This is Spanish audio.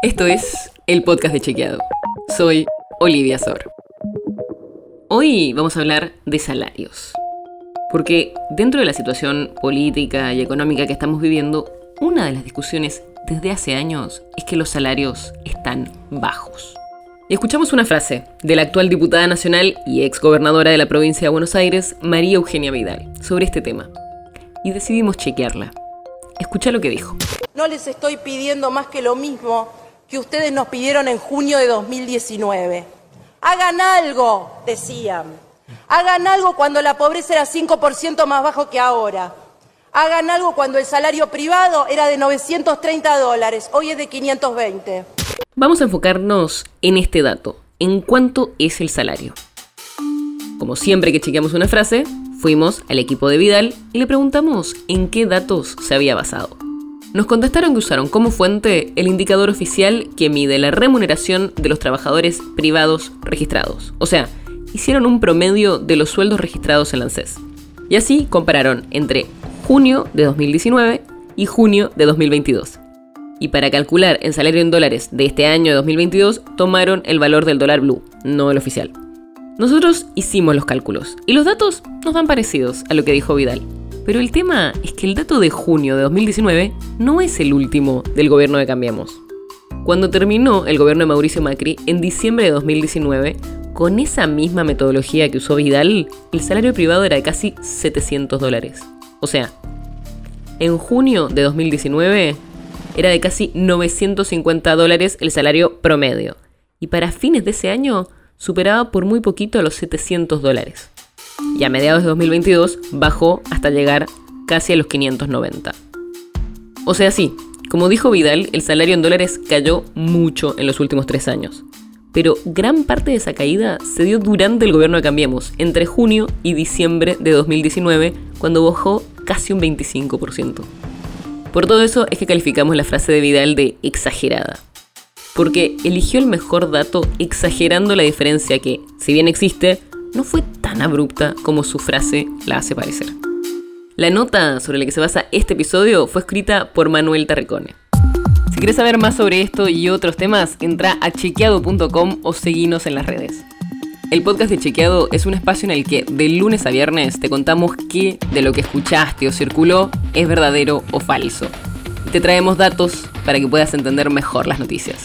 Esto es el podcast de Chequeado. Soy Olivia Sor. Hoy vamos a hablar de salarios. Porque dentro de la situación política y económica que estamos viviendo, una de las discusiones desde hace años es que los salarios están bajos. Escuchamos una frase de la actual diputada nacional y ex gobernadora de la provincia de Buenos Aires, María Eugenia Vidal, sobre este tema. Y decidimos chequearla. Escucha lo que dijo. No les estoy pidiendo más que lo mismo que ustedes nos pidieron en junio de 2019. Hagan algo, decían. Hagan algo cuando la pobreza era 5% más bajo que ahora. Hagan algo cuando el salario privado era de 930 dólares, hoy es de 520. Vamos a enfocarnos en este dato, en cuánto es el salario. Como siempre que chequeamos una frase, fuimos al equipo de Vidal y le preguntamos en qué datos se había basado. Nos contestaron que usaron como fuente el indicador oficial que mide la remuneración de los trabajadores privados registrados. O sea, hicieron un promedio de los sueldos registrados en la ANSES. Y así compararon entre junio de 2019 y junio de 2022. Y para calcular el salario en dólares de este año de 2022, tomaron el valor del dólar blue, no el oficial. Nosotros hicimos los cálculos y los datos nos dan parecidos a lo que dijo Vidal. Pero el tema es que el dato de junio de 2019 no es el último del gobierno de Cambiamos. Cuando terminó el gobierno de Mauricio Macri, en diciembre de 2019, con esa misma metodología que usó Vidal, el salario privado era de casi 700 dólares. O sea, en junio de 2019 era de casi 950 dólares el salario promedio. Y para fines de ese año superaba por muy poquito a los 700 dólares y a mediados de 2022 bajó hasta llegar casi a los 590. O sea, sí, como dijo Vidal, el salario en dólares cayó mucho en los últimos tres años. Pero gran parte de esa caída se dio durante el gobierno de Cambiemos, entre junio y diciembre de 2019, cuando bajó casi un 25%. Por todo eso es que calificamos la frase de Vidal de exagerada. Porque eligió el mejor dato exagerando la diferencia que, si bien existe, no fue tan abrupta como su frase la hace parecer. La nota sobre la que se basa este episodio fue escrita por Manuel Tarricone. Si quieres saber más sobre esto y otros temas, entra a chequeado.com o seguinos en las redes. El podcast de Chequeado es un espacio en el que de lunes a viernes te contamos qué de lo que escuchaste o circuló es verdadero o falso. te traemos datos para que puedas entender mejor las noticias.